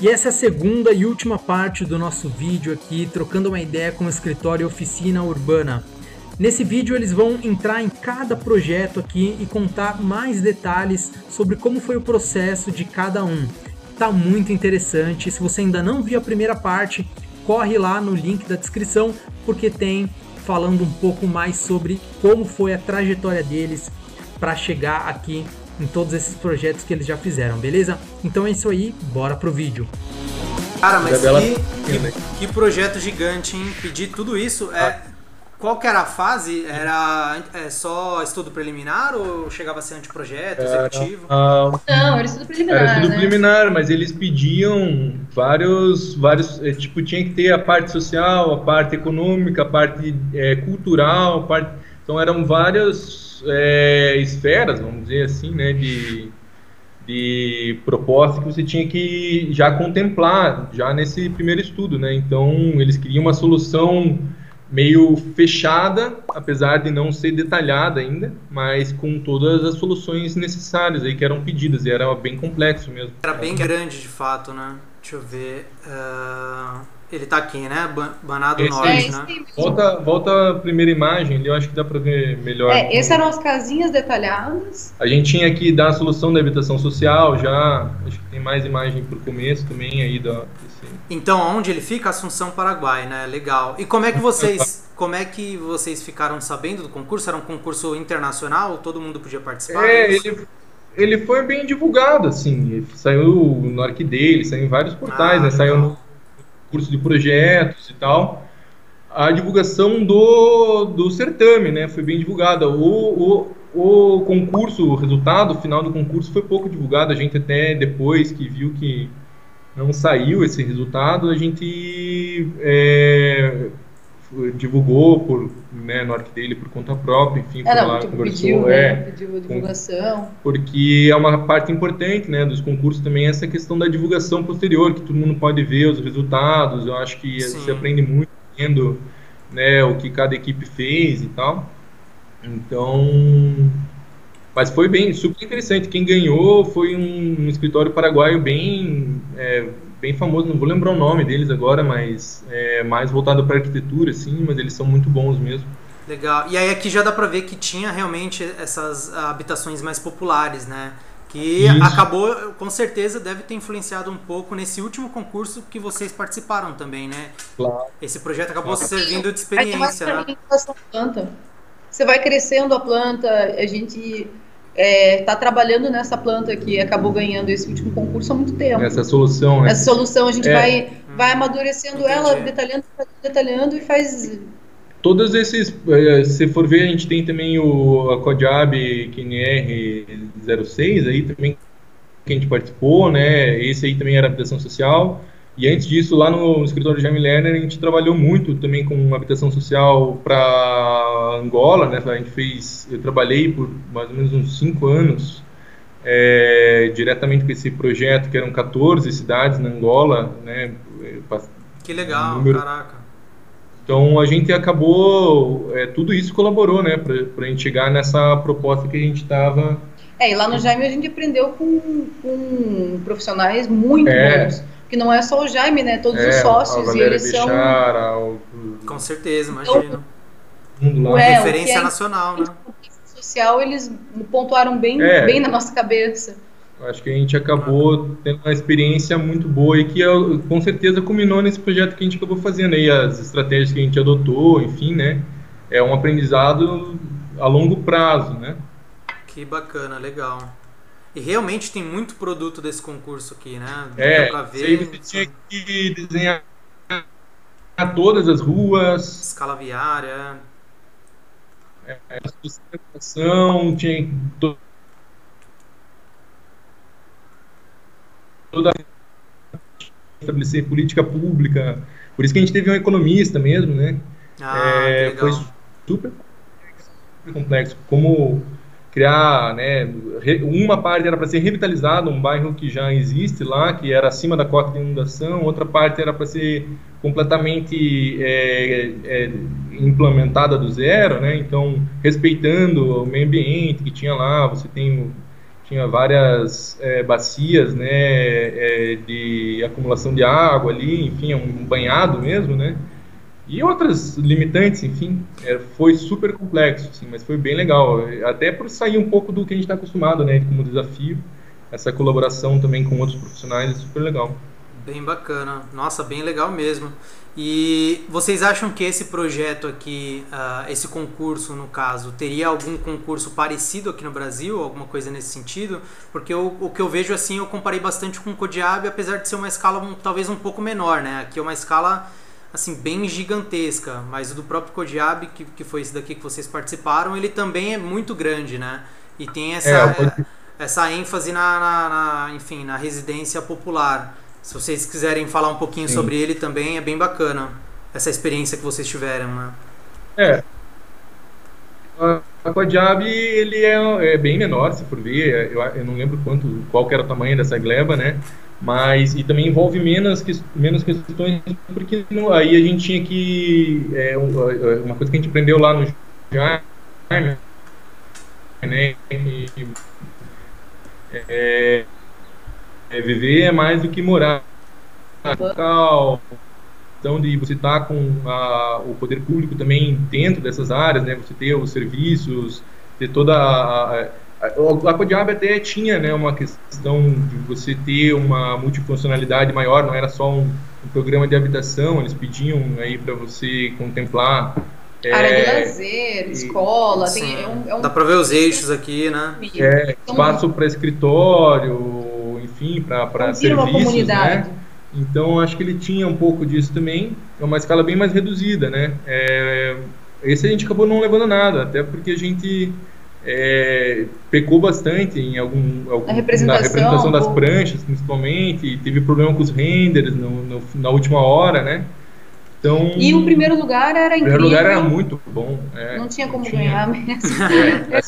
E essa é a segunda e última parte do nosso vídeo aqui, trocando uma ideia com o escritório Oficina Urbana. Nesse vídeo eles vão entrar em cada projeto aqui e contar mais detalhes sobre como foi o processo de cada um. Tá muito interessante. Se você ainda não viu a primeira parte, corre lá no link da descrição porque tem falando um pouco mais sobre como foi a trajetória deles para chegar aqui em todos esses projetos que eles já fizeram, beleza? Então é isso aí, bora pro vídeo. Cara, mas que, que, que, projeto gigante, hein? Pedir tudo isso. É, ah. Qual que era a fase? Era é, só estudo preliminar ou chegava a ser anteprojeto, executivo? Uh, não, era estudo preliminar. Era estudo né? preliminar, mas eles pediam vários, vários. É, tipo, tinha que ter a parte social, a parte econômica, a parte é, cultural, a parte. Então eram várias é, esferas, vamos dizer assim, né, de, de que você tinha que já contemplar já nesse primeiro estudo, né? Então eles queriam uma solução meio fechada, apesar de não ser detalhada ainda, mas com todas as soluções necessárias aí que eram pedidas e era bem complexo mesmo. Era bem grande de fato, né? Deixa eu ver. Uh... Ele tá aqui, né? Banado esse, Norte, é, né? Volta, volta a primeira imagem, eu acho que dá para ver melhor. É, essas eram as casinhas detalhadas. A gente tinha que dar a solução da habitação social, já acho que tem mais imagem pro começo também aí da. Desse... Então, onde ele fica? Assunção, Paraguai, né? Legal. E como é que vocês, como é que vocês ficaram sabendo do concurso? Era um concurso internacional? Todo mundo podia participar? É, ele, ele foi bem divulgado, assim. Saiu no Arquideile, saiu em vários portais, ah, né? Saiu no curso de projetos e tal, a divulgação do, do certame, né, foi bem divulgada. O, o, o concurso, o resultado final do concurso foi pouco divulgado, a gente até depois que viu que não saiu esse resultado, a gente é, divulgou por, né, no dele por conta própria, enfim, é, não, lá, tipo, conversou, pediu, né, é, pediu a divulgação. Porque é uma parte importante, né, dos concursos também essa questão da divulgação posterior, que todo mundo pode ver os resultados, eu acho que Sim. você aprende muito vendo, né, o que cada equipe fez e tal. Então, mas foi bem, super interessante. Quem ganhou foi um, um escritório paraguaio bem é, bem famoso, não vou lembrar o nome deles agora, mas é mais voltado para arquitetura, sim, mas eles são muito bons mesmo. Legal. E aí aqui já dá para ver que tinha realmente essas habitações mais populares, né? Que Isso. acabou, com certeza, deve ter influenciado um pouco nesse último concurso que vocês participaram também, né? Claro. Esse projeto acabou claro. servindo de experiência, né? Planta. Você vai crescendo a planta, a gente está é, tá trabalhando nessa planta que acabou ganhando esse último concurso há muito tempo. Essa solução, né? Essa solução a gente é. vai, vai amadurecendo Entendi. ela, detalhando, detalhando e faz. Todos esses, é, se for ver, a gente tem também o a Codiab QNR 06 aí também que a gente participou, né? Esse aí também era habitação social. E antes disso, lá no escritório Jaime Lerner, a gente trabalhou muito também com habitação social para Angola, né? A gente fez, eu trabalhei por mais ou menos uns cinco anos é, diretamente com esse projeto, que eram 14 cidades na Angola, né? Que legal, número... caraca. Então a gente acabou, é, tudo isso colaborou, né, para a gente chegar nessa proposta que a gente estava. É, e lá no Jaime a gente aprendeu com, com profissionais muito é. bons que não é só o Jaime, né? Todos é, os sócios e eles Bichara, são. O... Com certeza, imagino. Então, é, Referência é nacional, né? social eles pontuaram bem, é, bem na nossa cabeça. Acho que a gente acabou tendo uma experiência muito boa e que com certeza culminou nesse projeto que a gente acabou fazendo aí, as estratégias que a gente adotou, enfim, né? É um aprendizado a longo prazo, né? Que bacana, legal. E realmente tem muito produto desse concurso aqui, né? É, pra ver. você tinha que desenhar todas as ruas. Escala viária. É, sustentação, tinha toda estabelecer política pública. Por isso que a gente teve um economista mesmo, né? Ah, é, foi super complexo. Como criar, né, uma parte era para ser revitalizado, um bairro que já existe lá, que era acima da cota de inundação, outra parte era para ser completamente é, é, implementada do zero, né, então respeitando o meio ambiente que tinha lá, você tem tinha várias é, bacias, né, é, de acumulação de água ali, enfim, é um banhado mesmo, né, e outras limitantes, enfim, é, foi super complexo, assim, mas foi bem legal, até por sair um pouco do que a gente está acostumado, né, como desafio, essa colaboração também com outros profissionais é super legal. Bem bacana, nossa, bem legal mesmo. E vocês acham que esse projeto aqui, uh, esse concurso no caso, teria algum concurso parecido aqui no Brasil, alguma coisa nesse sentido? Porque eu, o que eu vejo assim, eu comparei bastante com o Codiab, apesar de ser uma escala um, talvez um pouco menor, né? Aqui é uma escala assim bem gigantesca, mas o do próprio Codiab, que, que foi esse daqui que vocês participaram, ele também é muito grande, né? E tem essa, é, essa ênfase na, na, na, enfim, na residência popular. Se vocês quiserem falar um pouquinho Sim. sobre ele também, é bem bacana essa experiência que vocês tiveram, né? É. A Quadiab, ele é, é, bem menor, se for ver, eu, eu, não lembro quanto, qual que era o tamanho dessa gleba, né? Mas, e também envolve menos, menos questões, porque aí a gente tinha que, é, uma coisa que a gente aprendeu lá no Jaime, né? E, é, é, viver é mais do que morar. Local, então de você estar tá com a, o poder público também dentro dessas áreas, né? Você ter os serviços, ter toda a, a, a Codiab até tinha, né, uma questão de você ter uma multifuncionalidade maior, não era só um, um programa de habitação, eles pediam aí para você contemplar é, área de lazer, escola, tem, é um, é um... dá para ver os eixos aqui, né? É, espaço para escritório, enfim, para serviços, né? Então acho que ele tinha um pouco disso também, é uma escala bem mais reduzida, né? É, esse a gente acabou não levando nada, até porque a gente é, pecou bastante em algum, algum representação, na representação das pranchas, principalmente, teve problema com os renders no, no, na última hora, né? Então, e o primeiro lugar era incrível. O primeiro lugar era muito bom. É, não tinha como tinha. ganhar mesmo. É,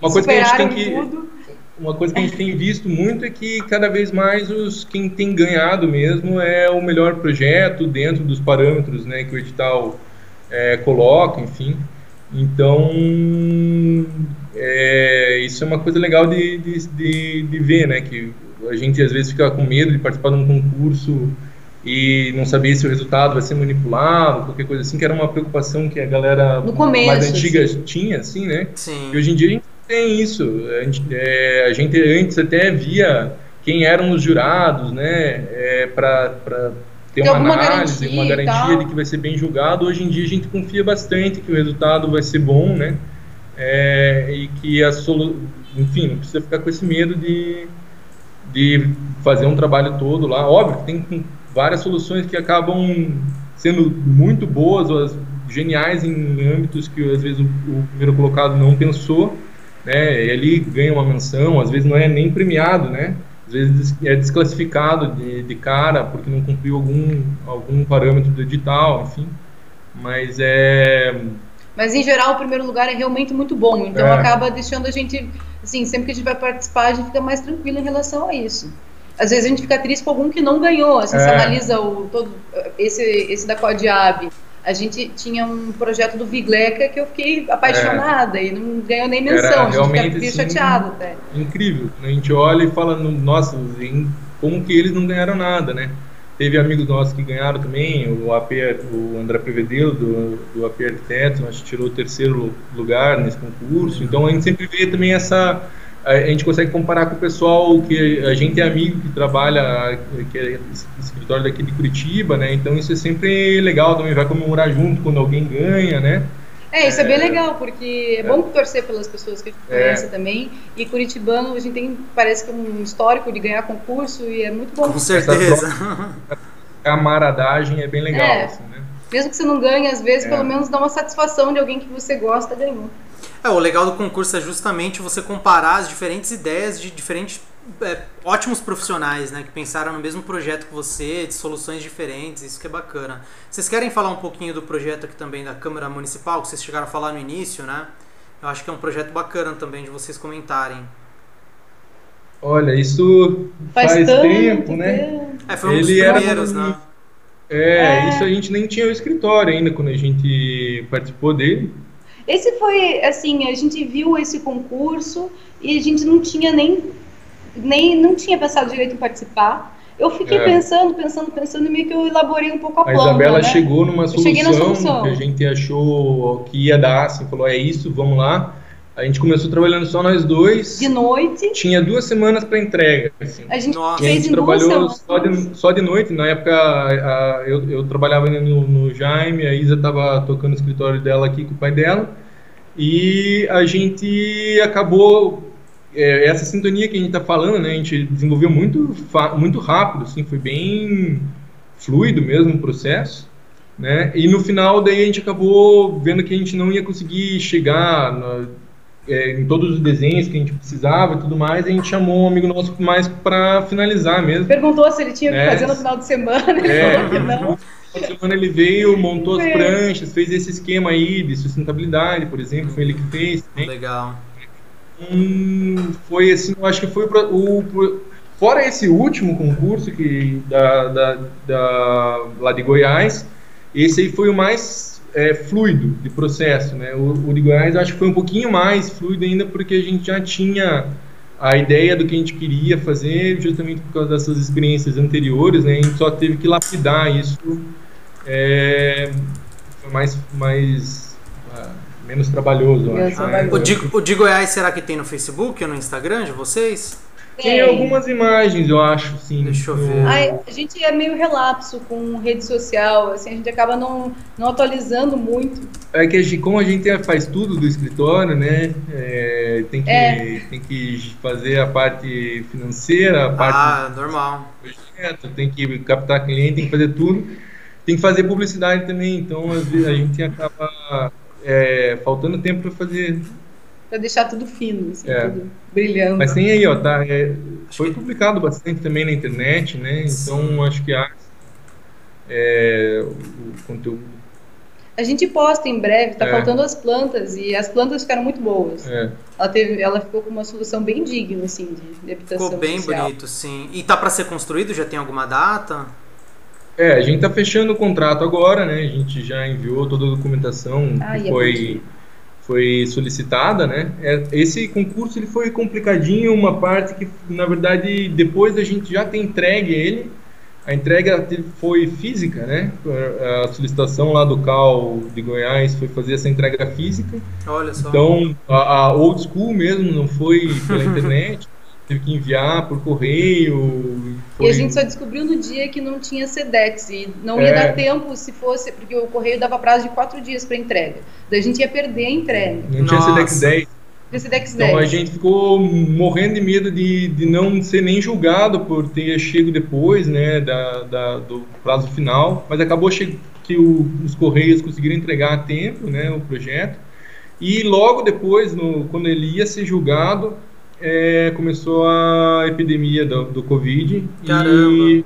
uma coisa que a gente tem que tudo uma coisa que a gente tem visto muito é que cada vez mais os quem tem ganhado mesmo é o melhor projeto dentro dos parâmetros né, que o edital é, coloca, enfim. Então, é, isso é uma coisa legal de, de, de, de, ver, né? Que a gente às vezes fica com medo de participar de um concurso e não saber se o resultado vai ser manipulado, qualquer coisa assim, que era uma preocupação que a galera começo, mais antiga assim. tinha, assim, né? Sim. E hoje em dia a gente tem isso. A gente, é, a gente antes até via quem eram os jurados, né, é, para ter uma análise, garantia uma garantia de que vai ser bem julgado. Hoje em dia a gente confia bastante que o resultado vai ser bom, né, é, e que a solu... enfim, não precisa ficar com esse medo de, de fazer um trabalho todo lá. Óbvio que tem várias soluções que acabam sendo muito boas ou geniais em âmbitos que às vezes o, o primeiro colocado não pensou, né? Ele ganha uma menção, às vezes não é nem premiado, né? Às vezes é desclassificado de, de cara porque não cumpriu algum, algum parâmetro do edital, enfim. Mas é. Mas em geral o primeiro lugar é realmente muito bom, então é. acaba deixando a gente, assim, sempre que a gente vai participar, a gente fica mais tranquilo em relação a isso. Às vezes a gente fica triste com algum que não ganhou, assim, é. você analisa o todo esse esse da Codiab a gente tinha um projeto do Vigleca que eu fiquei apaixonada é. e não ganhou nem menção. Era a gente fica assim, chateado até. Incrível. A gente olha e fala, nossa, como que eles não ganharam nada, né? Teve amigos nossos que ganharam também, o AP, o André Prevedelo, do, do AP Arquitetos, acho que tirou o terceiro lugar nesse concurso. Então a gente sempre vê também essa a gente consegue comparar com o pessoal que a gente é amigo que trabalha, que é escritório daqui de Curitiba, né? Então isso é sempre legal também, vai comemorar junto quando alguém ganha, né? É, isso é, é bem legal, porque é, é, bom torcer pelas pessoas que a gente é. conhece também. E Curitibano, a gente tem, parece que um histórico de ganhar concurso e é muito bom. Com certeza. camaradagem é bem legal, é. assim, né? Mesmo que você não ganhe, às vezes, é. pelo menos dá uma satisfação de alguém que você gosta ganhou. É, o legal do concurso é justamente você comparar as diferentes ideias de diferentes é, ótimos profissionais, né, que pensaram no mesmo projeto que você, de soluções diferentes, isso que é bacana. Vocês querem falar um pouquinho do projeto aqui também da Câmara Municipal, que vocês chegaram a falar no início, né? Eu acho que é um projeto bacana também de vocês comentarem. Olha, isso faz, faz tempo, né? É, foi um dos Ele primeiros, era... né? É, é, isso a gente nem tinha o escritório ainda quando a gente participou dele. Esse foi, assim, a gente viu esse concurso e a gente não tinha nem nem não tinha pensado direito em participar. Eu fiquei é. pensando, pensando, pensando, e meio que eu elaborei um pouco a, a planta. A Isabela né? chegou numa solução, solução, que a gente achou que ia dar, assim, falou, é isso, vamos lá. A gente começou trabalhando só nós dois. De noite. Tinha duas semanas para entrega. Assim. A gente, Nossa. a gente trabalhou só de, só de noite. Na época, a, a, eu, eu trabalhava no, no Jaime, a Isa estava tocando no escritório dela aqui com o pai dela. E a gente acabou. É, essa sintonia que a gente está falando, né? A gente desenvolveu muito, muito rápido, assim, foi bem fluido mesmo o processo. Né? E no final daí a gente acabou vendo que a gente não ia conseguir chegar no, é, em todos os desenhos que a gente precisava e tudo mais, a gente chamou um amigo nosso mais para finalizar mesmo. Perguntou se ele tinha que é, fazer no final de semana, ele é, falou que não. No final de semana ele veio, montou as pranchas, fez esse esquema aí de sustentabilidade, por exemplo, foi ele que fez. Né? Legal. Hum, foi assim, eu acho que foi o, o fora esse último concurso que da, da, da lá de Goiás, esse aí foi o mais é, fluido de processo, né? O, o de Goiás acho que foi um pouquinho mais fluido ainda porque a gente já tinha a ideia do que a gente queria fazer justamente por causa dessas experiências anteriores, né? A gente só teve que lapidar isso, é, foi mais, mais uh, menos trabalhoso, acho. Né? O, de, o de Goiás será que tem no Facebook ou no Instagram de vocês? Tem algumas imagens, eu acho, sim. Deixa eu ver. Ai, a gente é meio relapso com rede social, assim, a gente acaba não, não atualizando muito. É que a gente, como a gente faz tudo do escritório, né? É, tem, que, é. tem que fazer a parte financeira, a parte. Ah, normal. Projeto, tem que captar cliente, tem que fazer tudo. Tem que fazer publicidade também, então às vezes a gente acaba é, faltando tempo para fazer para deixar tudo fino, assim, é. tudo brilhando. Mas tem aí, ó, tá, é, foi publicado bastante também na internet, né? Então acho que há é, o, conteúdo. A gente posta em breve, tá é. faltando as plantas e as plantas ficaram muito boas. É. Ela, teve, ela ficou com uma solução bem digna, assim, de, de habitação Ficou bem social. bonito, sim. E tá para ser construído? Já tem alguma data? É, a gente tá fechando o contrato agora, né? A gente já enviou toda a documentação ah, que foi foi solicitada, né? É, esse concurso ele foi complicadinho, uma parte que na verdade depois a gente já tem entregue ele, a entrega foi física, né? A solicitação lá do CAL de Goiás foi fazer essa entrega física. Olha só. Então a, a old school mesmo não foi pela internet teve que enviar por correio. Foi... E a gente só descobriu no dia que não tinha SEDEX e não ia é... dar tempo se fosse, porque o correio dava prazo de quatro dias para entrega. Daí a gente ia perder a entrega. Não tinha SEDEX 10. SEDEX então a gente ficou morrendo de medo de, de não ser nem julgado por ter chego depois, né, da, da do prazo final, mas acabou que o, os correios conseguiram entregar a tempo, né, o projeto. E logo depois, no, quando ele ia ser julgado, é, começou a epidemia do, do Covid. Caramba. E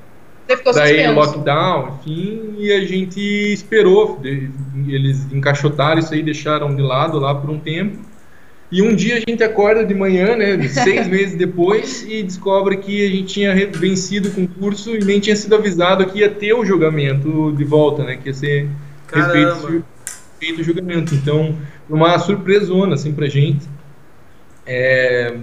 daí o lockdown, enfim, e a gente esperou. Eles encaixotaram isso aí, deixaram de lado lá por um tempo. E um dia a gente acorda de manhã, né, seis meses depois, e descobre que a gente tinha vencido o concurso e nem tinha sido avisado que ia ter o julgamento de volta, né, que ia ser feito, feito o julgamento. Então, uma surpresona, assim, pra gente. É,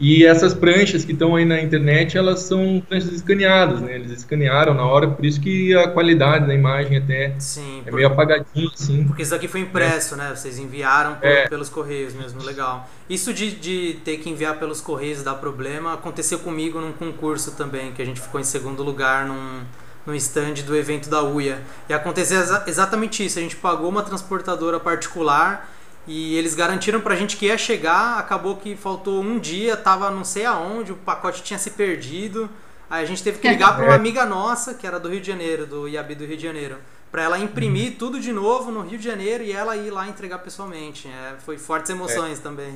e essas pranchas que estão aí na internet, elas são pranchas escaneadas, né? Eles escanearam na hora, por isso que a qualidade da imagem até Sim, é meio apagadinha, assim. Porque isso aqui foi impresso, é. né? Vocês enviaram por, é. pelos correios mesmo, legal. Isso de, de ter que enviar pelos correios dar problema, aconteceu comigo num concurso também, que a gente ficou em segundo lugar num, no stand do evento da UIA. E aconteceu exa exatamente isso, a gente pagou uma transportadora particular e eles garantiram pra gente que ia chegar, acabou que faltou um dia, tava não sei aonde, o pacote tinha se perdido. Aí a gente teve que ligar para uma é. amiga nossa, que era do Rio de Janeiro, do IAB do Rio de Janeiro, para ela imprimir uhum. tudo de novo no Rio de Janeiro e ela ir lá entregar pessoalmente. É, foi fortes emoções é. também.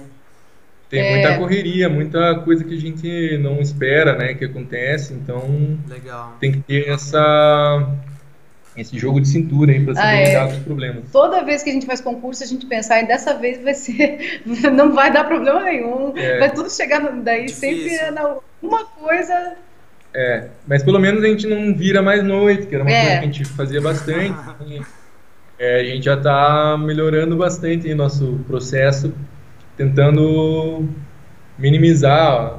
Tem é. muita correria, muita coisa que a gente não espera, né, que acontece, então Legal. tem que ter essa esse jogo de cintura aí para saber ah, lidar é. com os problemas. Toda vez que a gente faz concurso, a gente pensa, ah, dessa vez vai ser, não vai dar problema nenhum, é. vai tudo chegar daí Difícil. sempre na uma coisa. É, mas pelo menos a gente não vira mais noite, que era uma é. coisa que a gente fazia bastante. é, a gente já está melhorando bastante o nosso processo, tentando minimizar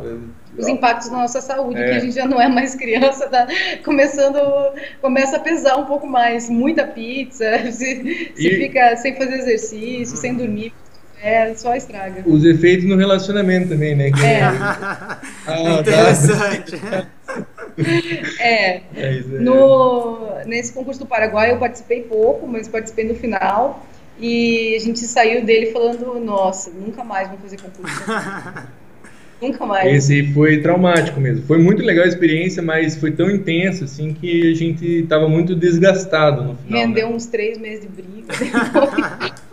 os impactos na nossa saúde, é. que a gente já não é mais criança, tá começando, começa a pesar um pouco mais, muita pizza, se, se e... fica sem fazer exercício, sem dormir, é, só estraga. Os efeitos no relacionamento também, né? Que é. ah, Interessante. é. é no, nesse concurso do Paraguai eu participei pouco, mas participei no final. E a gente saiu dele falando, nossa, nunca mais vou fazer concurso. Nunca mais. Esse foi traumático mesmo. Foi muito legal a experiência, mas foi tão intenso assim que a gente estava muito desgastado no final. Rendeu né? uns três meses de briga.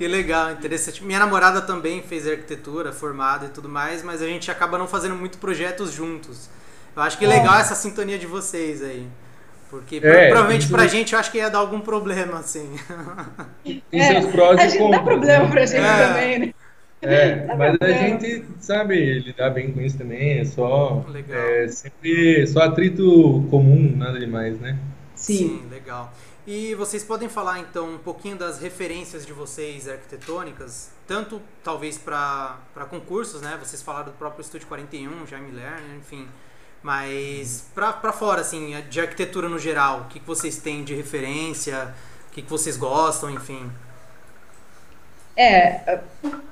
Que legal, interessante. Minha namorada também fez arquitetura, formada e tudo mais, mas a gente acaba não fazendo muito projetos juntos. Eu acho que é legal essa sintonia de vocês aí. Porque é, provavelmente isso... pra gente eu acho que ia dar algum problema, assim. Tem é, seus prós e contras. Dá problema né? pra gente é. também, né? É, mas a gente sabe lidar bem com isso também, é só legal. é sempre só atrito comum, nada demais, né? Sim. Sim, legal. E vocês podem falar então um pouquinho das referências de vocês arquitetônicas, tanto talvez para concursos, né? Vocês falaram do próprio Estúdio 41, Jaime Lerner, enfim. Mas para fora, assim, de arquitetura no geral, o que, que vocês têm de referência, o que, que vocês gostam, enfim. É,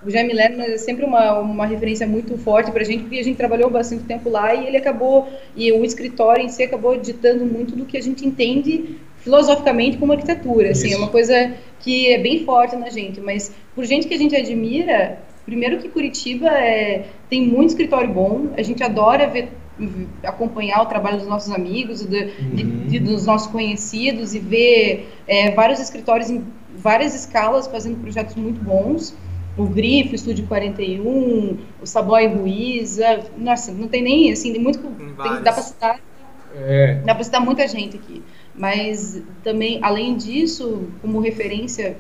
o Jaime Lerner é sempre uma, uma referência muito forte para a gente, porque a gente trabalhou bastante tempo lá e ele acabou, e o escritório em si acabou ditando muito do que a gente entende filosoficamente como arquitetura, assim, é uma coisa que é bem forte na gente, mas por gente que a gente admira, primeiro que Curitiba é, tem muito escritório bom, a gente adora ver acompanhar o trabalho dos nossos amigos, de, uhum. de, de, dos nossos conhecidos e ver é, vários escritórios em várias escalas fazendo projetos muito bons. O Grifo, o Estúdio 41, o Saboy Ruiz, nossa, não tem nem, assim, tem muito, tem, dá para citar, é. dá para citar muita gente aqui. Mas também, além disso, como referência,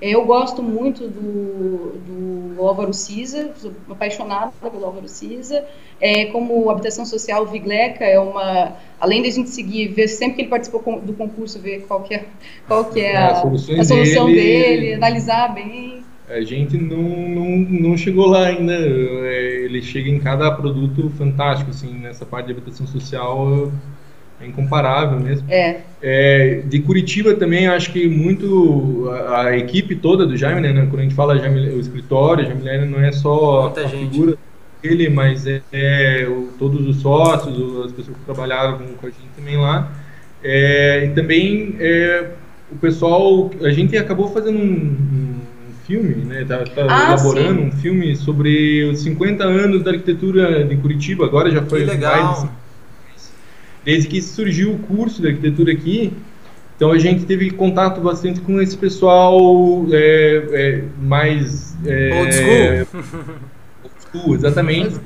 eu gosto muito do, do Álvaro Cisa, sou apaixonada pelo Álvaro Cisa. É, como habitação social, Vigleca é uma. Além da gente seguir, ver sempre que ele participou do concurso, ver qual que é, qual que é, é a, a, a solução dele, dele, analisar bem. A gente não, não, não chegou lá ainda. É, ele chega em cada produto fantástico, assim, nessa parte de habitação social é incomparável mesmo. É. é. De Curitiba também, acho que muito a, a, equipe toda do Jaime, né? Quando a gente fala Jaime, o escritório, Jaime Lerner não é só Muita a gente. figura dele, mas é, é o, todos os sócios, as pessoas que trabalharam com a gente também lá. É, e também é, o pessoal, a gente acabou fazendo um, um filme, né? Tá, tá ah, elaborando sim. um filme sobre os 50 anos da arquitetura de Curitiba. Agora já foi que legal. mais desde que surgiu o curso de arquitetura aqui, então a gente teve contato bastante com esse pessoal é, é, mais é, old school, old school exatamente.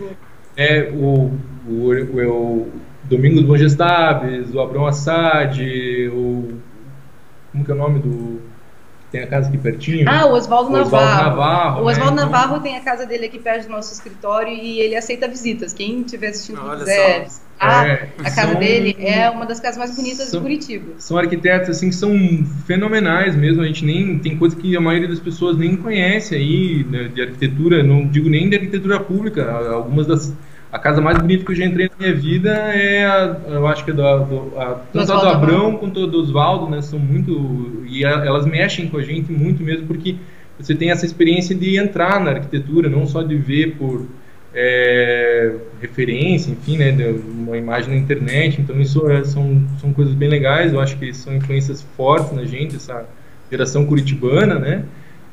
É, o, o, o, o Domingos Bongestabes, o Abrão Assad, o como que é o nome do tem a casa aqui pertinho. Ah, o Oswaldo Navarro. Navarro. O Oswaldo né? Navarro tem a casa dele aqui perto do nosso escritório e ele aceita visitas. Quem estiver assistindo Olha quiser ah, é, a casa são, dele é uma das casas mais bonitas são, de Curitiba. São arquitetos assim que são fenomenais mesmo. A gente nem tem coisa que a maioria das pessoas nem conhece aí né, de arquitetura. Não digo nem de arquitetura pública. Algumas das a casa mais bonita que eu já entrei na minha vida é a, eu acho que é do, do, a, tanto a do Abrão quanto a do Oswaldo, né? São muito e a, elas mexem com a gente muito mesmo porque você tem essa experiência de entrar na arquitetura, não só de ver por é, referência, enfim, né, uma imagem na internet. Então isso é, são são coisas bem legais. Eu acho que são influências fortes na gente essa geração curitibana, né?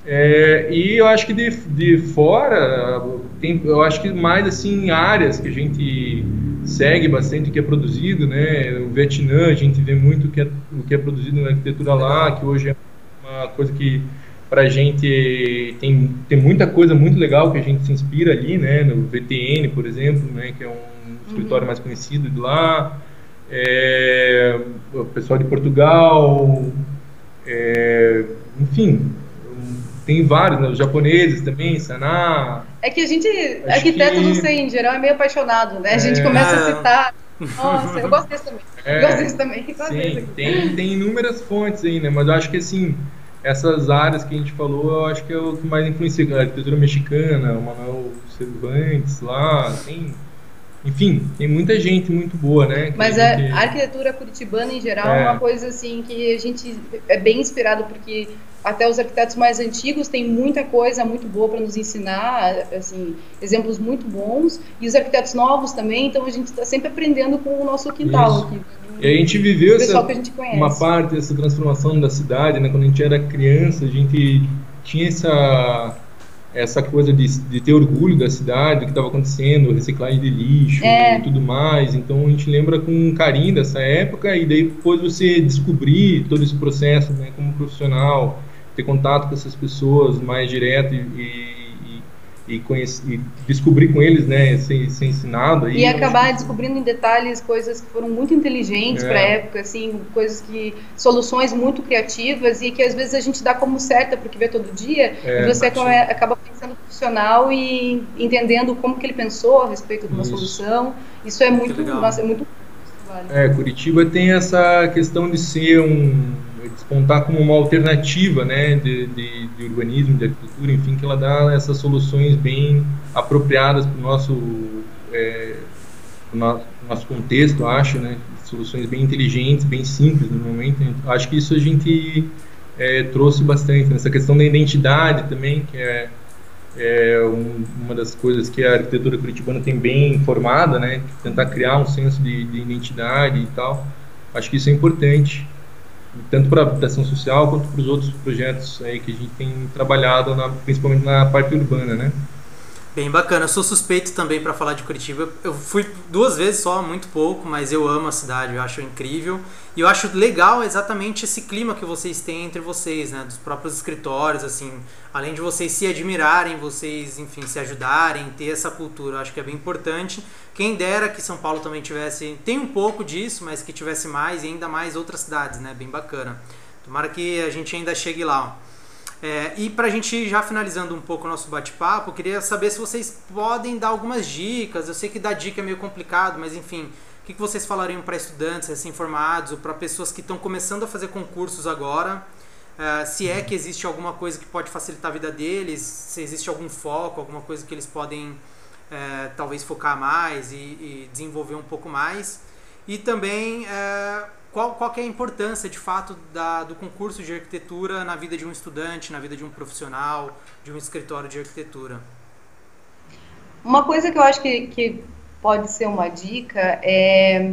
É, e eu acho que de, de fora, tem, eu acho que mais assim áreas que a gente segue bastante o que é produzido, né? O Vietnã, a gente vê muito o que é, o que é produzido na arquitetura lá, que hoje é uma coisa que para a gente tem, tem muita coisa muito legal que a gente se inspira ali, né? No VTN, por exemplo, né? Que é um escritório uhum. mais conhecido de lá. É, o pessoal de Portugal, é, enfim, tem vários, né? Os japoneses também, Saná. É que a gente, Acho arquiteto, que... não sei, em geral, é meio apaixonado, né? A gente é... começa a citar. Nossa, eu gosto desse também. É... gosto desse também. Gosto Sim, desse tem, tem inúmeras fontes aí, né? Mas eu acho que assim, essas áreas que a gente falou, eu acho que é o que mais influencia. A arquitetura mexicana, o Manuel Cervantes lá, tem enfim, tem muita gente muito boa, né? Mas a, a, arquitetura curitibana em geral é. é uma coisa assim que a gente é bem inspirado porque até os arquitetos mais antigos têm muita coisa muito boa para nos ensinar, assim, exemplos muito bons, e os arquitetos novos também, então a gente está sempre aprendendo com o nosso quintal aqui. E a gente viveu essa, uma parte dessa transformação da cidade, né? Quando a gente era criança, a gente tinha essa essa coisa de, de ter orgulho da cidade, do que estava acontecendo, reciclagem de lixo é. e tudo mais. Então a gente lembra com carinho dessa época e daí depois você descobrir todo esse processo, né, como profissional, ter contato com essas pessoas mais direto e, e e, conhecer, e descobrir com eles, né, ser, ser ensinado. E acabar que... descobrindo em detalhes coisas que foram muito inteligentes é. para a época, assim, coisas que soluções muito criativas e que às vezes a gente dá como certa porque vê todo dia é, e você acaba, acaba pensando profissional e entendendo como que ele pensou a respeito de uma Isso. solução. Isso é muito, nossa, é muito é, Curitiba tem essa questão de ser um despontar como uma alternativa né, de, de, de, urbanismo, de arquitetura, enfim, que ela dá essas soluções bem apropriadas para o nosso, é, nosso contexto, acho, né, soluções bem inteligentes, bem simples no momento. Acho que isso a gente é, trouxe bastante nessa questão da identidade também, que é, é um, uma das coisas que a arquitetura curitibana tem bem formada, né, tentar criar um senso de, de identidade e tal. Acho que isso é importante tanto para a habitação social quanto para os outros projetos aí que a gente tem trabalhado, na, principalmente na parte urbana, né? Bem bacana. Eu sou suspeito também para falar de Curitiba. Eu fui duas vezes só, muito pouco, mas eu amo a cidade, eu acho incrível. E eu acho legal exatamente esse clima que vocês têm entre vocês, né? Dos próprios escritórios, assim. Além de vocês se admirarem, vocês, enfim, se ajudarem, ter essa cultura. Eu acho que é bem importante. Quem dera que São Paulo também tivesse. Tem um pouco disso, mas que tivesse mais e ainda mais outras cidades, né? Bem bacana. Tomara que a gente ainda chegue lá. É, e para a gente já finalizando um pouco o nosso bate-papo, queria saber se vocês podem dar algumas dicas. Eu sei que dar dica é meio complicado, mas enfim, o que, que vocês falariam para estudantes recém-formados ou para pessoas que estão começando a fazer concursos agora? Uh, se é que existe alguma coisa que pode facilitar a vida deles, se existe algum foco, alguma coisa que eles podem uh, talvez focar mais e, e, desenvolver um pouco mais. E também uh, qual, qual é a importância de fato da, do concurso de arquitetura na vida de um estudante, na vida de um profissional, de um escritório de arquitetura? Uma coisa que eu acho que, que pode ser uma dica é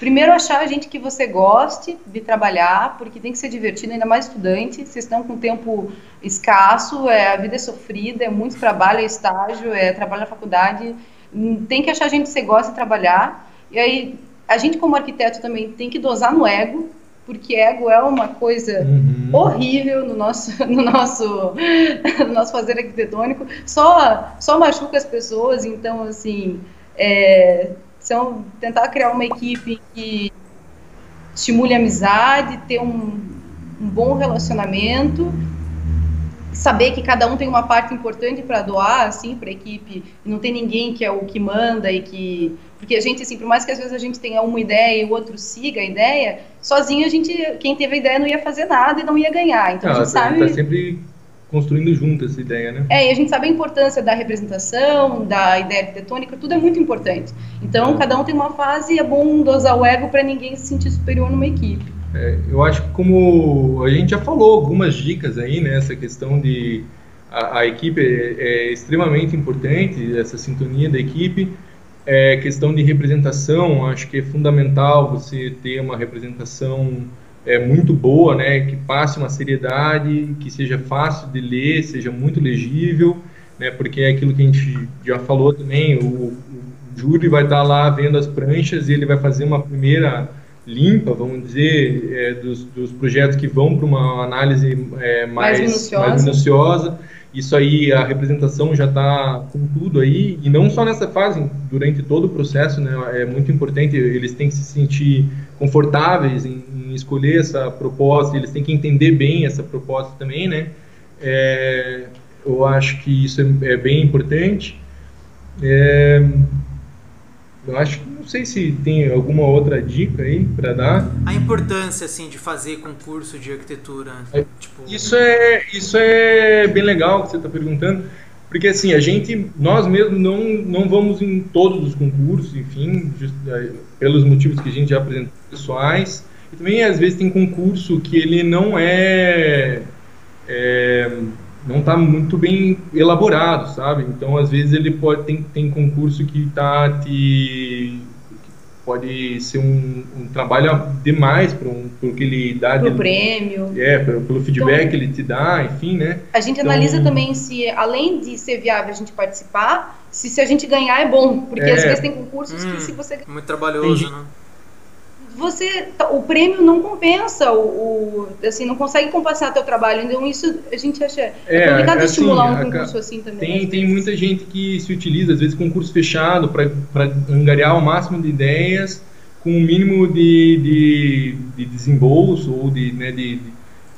primeiro achar a gente que você goste de trabalhar, porque tem que ser divertido, ainda mais estudante, vocês estão com tempo escasso, é, a vida é sofrida, é muito trabalho, é estágio, é trabalho na faculdade, tem que achar a gente que você gosta de trabalhar, e aí a gente como arquiteto também tem que dosar no ego, porque ego é uma coisa uhum. horrível no nosso, no nosso, no nosso fazer arquitetônico, só, só machuca as pessoas, então, assim, é, são, tentar criar uma equipe que estimule a amizade, ter um, um bom relacionamento, saber que cada um tem uma parte importante para doar, assim, para a equipe, não tem ninguém que é o que manda e que porque a gente, assim, por mais que às vezes a gente tenha uma ideia e o outro siga a ideia, sozinho a gente, quem teve a ideia não ia fazer nada e não ia ganhar. Então não, a gente sabe. Tá sempre construindo junto essa ideia, né? É, e a gente sabe a importância da representação, da ideia arquitetônica, tudo é muito importante. Então, é. cada um tem uma fase e é bom dosar o ego para ninguém se sentir superior numa equipe. É, eu acho que como a gente já falou algumas dicas aí, né, essa questão de a, a equipe é, é extremamente importante, essa sintonia da equipe, é, questão de representação, acho que é fundamental você ter uma representação é, muito boa, né, que passe uma seriedade, que seja fácil de ler, seja muito legível, né, porque é aquilo que a gente já falou também, o, o júri vai estar lá vendo as pranchas e ele vai fazer uma primeira limpa, vamos dizer, é, dos, dos, projetos que vão para uma análise é, mais, mais, minuciosa. mais minuciosa isso aí, a representação já está com tudo aí, e não só nessa fase, durante todo o processo, né, é muito importante, eles têm que se sentir confortáveis em, em escolher essa proposta, eles têm que entender bem essa proposta também, né, é, eu acho que isso é, é bem importante. É, eu acho que não sei se tem alguma outra dica aí para dar. A importância assim de fazer concurso de arquitetura. É, tipo... Isso é isso é bem legal que você está perguntando. porque assim, a gente, nós mesmos não, não vamos em todos os concursos, enfim, just, é, pelos motivos que a gente já apresentou pessoais, e também às vezes tem concurso que ele não é, é não está muito bem elaborado, sabe? Então às vezes ele pode tem, tem concurso que está te pode ser um, um trabalho demais para um, o que ele dá. Pro prêmio. É, pelo, pelo feedback então, que ele te dá, enfim, né? A gente então, analisa também se, além de ser viável a gente participar, se, se a gente ganhar é bom. Porque é, às vezes tem concursos hum, que se você... Muito trabalhoso, né? Você o prêmio não compensa o, o, assim não consegue compensar teu trabalho. Então isso a gente acha é, é complicado assim, estimular um concurso assim também tem tem muita gente que se utiliza às vezes concurso fechado para angariar o máximo de ideias com o mínimo de, de, de desembolso ou de, né, de, de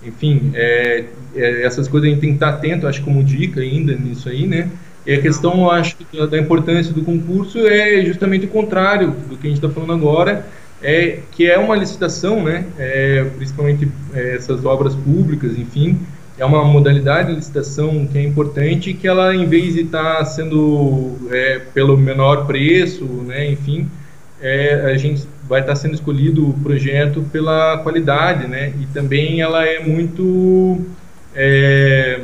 enfim é, é, essas coisas a gente tem que estar atento acho como dica ainda nisso aí né? E a questão, acho, da importância do concurso é justamente o contrário do que a gente está falando agora, é, que é uma licitação, né, é, principalmente é, essas obras públicas, enfim, é uma modalidade de licitação que é importante que ela, em vez de estar tá sendo é, pelo menor preço, né, enfim, é, a gente vai estar tá sendo escolhido o projeto pela qualidade, né, e também ela é muito é,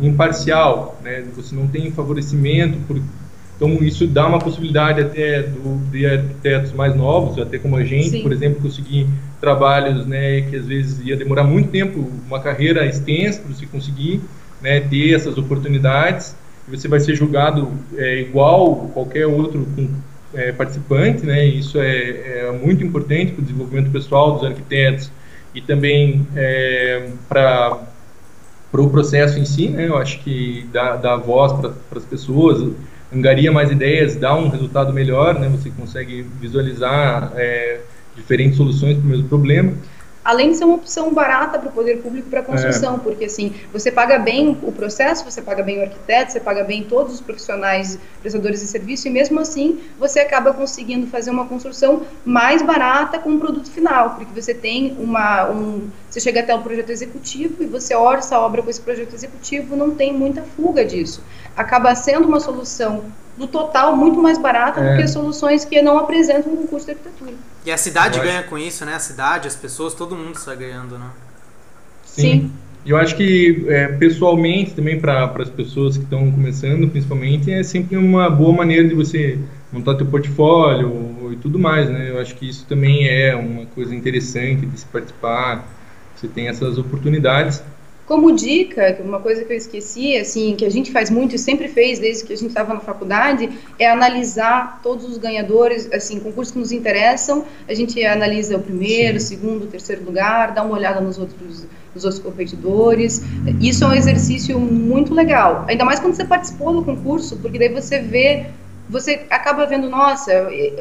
imparcial, né, você não tem favorecimento por então, isso dá uma possibilidade até do, de arquitetos mais novos, até como a gente, Sim. por exemplo, conseguir trabalhos né, que às vezes ia demorar muito tempo, uma carreira extensa para você conseguir né, ter essas oportunidades. Você vai ser julgado é, igual qualquer outro é, participante, né? Isso é, é muito importante para o desenvolvimento pessoal dos arquitetos e também é, para para o processo em si, né? Eu acho que dá, dá voz para as pessoas, angaria mais ideias, dá um resultado melhor, né? Você consegue visualizar é, diferentes soluções para o mesmo problema. Além de ser uma opção barata para o poder público para a construção, é. porque assim, você paga bem o processo, você paga bem o arquiteto, você paga bem todos os profissionais, prestadores de serviço, e mesmo assim você acaba conseguindo fazer uma construção mais barata com o produto final, porque você tem uma. Um, você chega até o projeto executivo e você orça a obra com esse projeto executivo, não tem muita fuga disso acaba sendo uma solução no total muito mais barata é. do que soluções que não apresentam um custo de arquitetura. E a cidade ganha com isso, né? A cidade, as pessoas, todo mundo está ganhando, né? Sim. Sim. Eu acho que é, pessoalmente também para as pessoas que estão começando, principalmente, é sempre uma boa maneira de você montar teu portfólio e tudo mais, né? Eu acho que isso também é uma coisa interessante de se participar. Você tem essas oportunidades. Como dica, uma coisa que eu esqueci, assim, que a gente faz muito e sempre fez desde que a gente estava na faculdade, é analisar todos os ganhadores, assim, concursos que nos interessam, a gente analisa o primeiro, Sim. segundo, terceiro lugar, dá uma olhada nos outros, nos outros competidores. Isso é um exercício muito legal, ainda mais quando você participou do concurso, porque daí você vê você acaba vendo, nossa,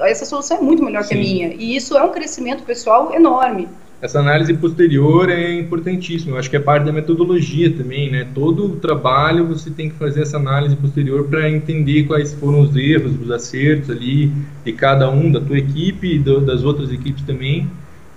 essa solução é muito melhor Sim. que a minha. E isso é um crescimento pessoal enorme essa análise posterior é importantíssima. Eu acho que é parte da metodologia também, né? Todo trabalho você tem que fazer essa análise posterior para entender quais foram os erros, os acertos ali de cada um, da tua equipe e do, das outras equipes também.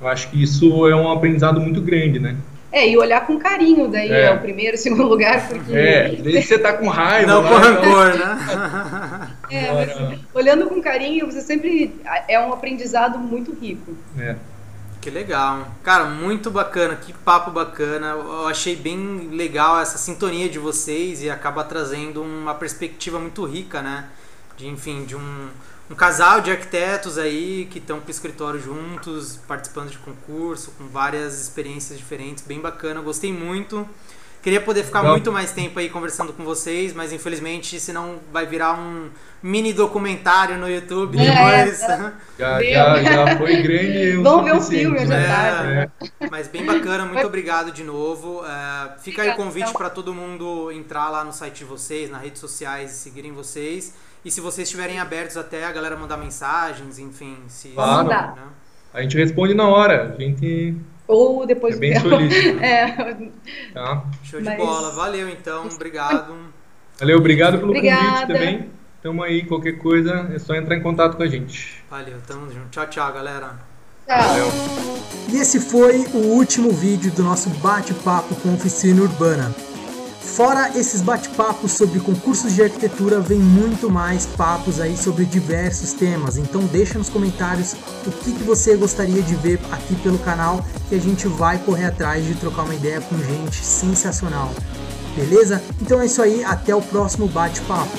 Eu acho que isso é um aprendizado muito grande, né? É, e olhar com carinho daí é, é o primeiro, segundo lugar, porque... É, desde você tá com raiva... Não, com rancor, né? é, mas, olhando com carinho, você sempre... É um aprendizado muito rico. É. Que legal. Cara, muito bacana, que papo bacana. Eu achei bem legal essa sintonia de vocês e acaba trazendo uma perspectiva muito rica, né? De, enfim, de um, um casal de arquitetos aí que estão com o escritório juntos, participando de concurso, com várias experiências diferentes, bem bacana. Gostei muito. Queria poder ficar Não. muito mais tempo aí conversando com vocês, mas infelizmente senão vai virar um mini documentário no YouTube é, depois. É, já, já, já foi grande. Vamos ver o filme, já né? tá. Mas bem bacana, muito obrigado de novo. É, fica aí o convite para todo mundo entrar lá no site de vocês, nas redes sociais e seguirem vocês. E se vocês estiverem abertos até a galera mandar mensagens, enfim. Se, claro. Né? A gente responde na hora. A gente ou depois é bem solícito. é. Tá. Show Mas... de bola. Valeu então. Obrigado. Valeu, obrigado pelo Obrigada. convite também. Tamo aí, qualquer coisa é só entrar em contato com a gente. Valeu, tamo junto. Tchau, tchau, galera. Tchau. Valeu. E esse foi o último vídeo do nosso bate-papo com oficina urbana. Fora esses bate-papos sobre concursos de arquitetura, vem muito mais papos aí sobre diversos temas. Então deixa nos comentários o que, que você gostaria de ver aqui pelo canal, que a gente vai correr atrás de trocar uma ideia com gente sensacional. Beleza? Então é isso aí, até o próximo bate-papo.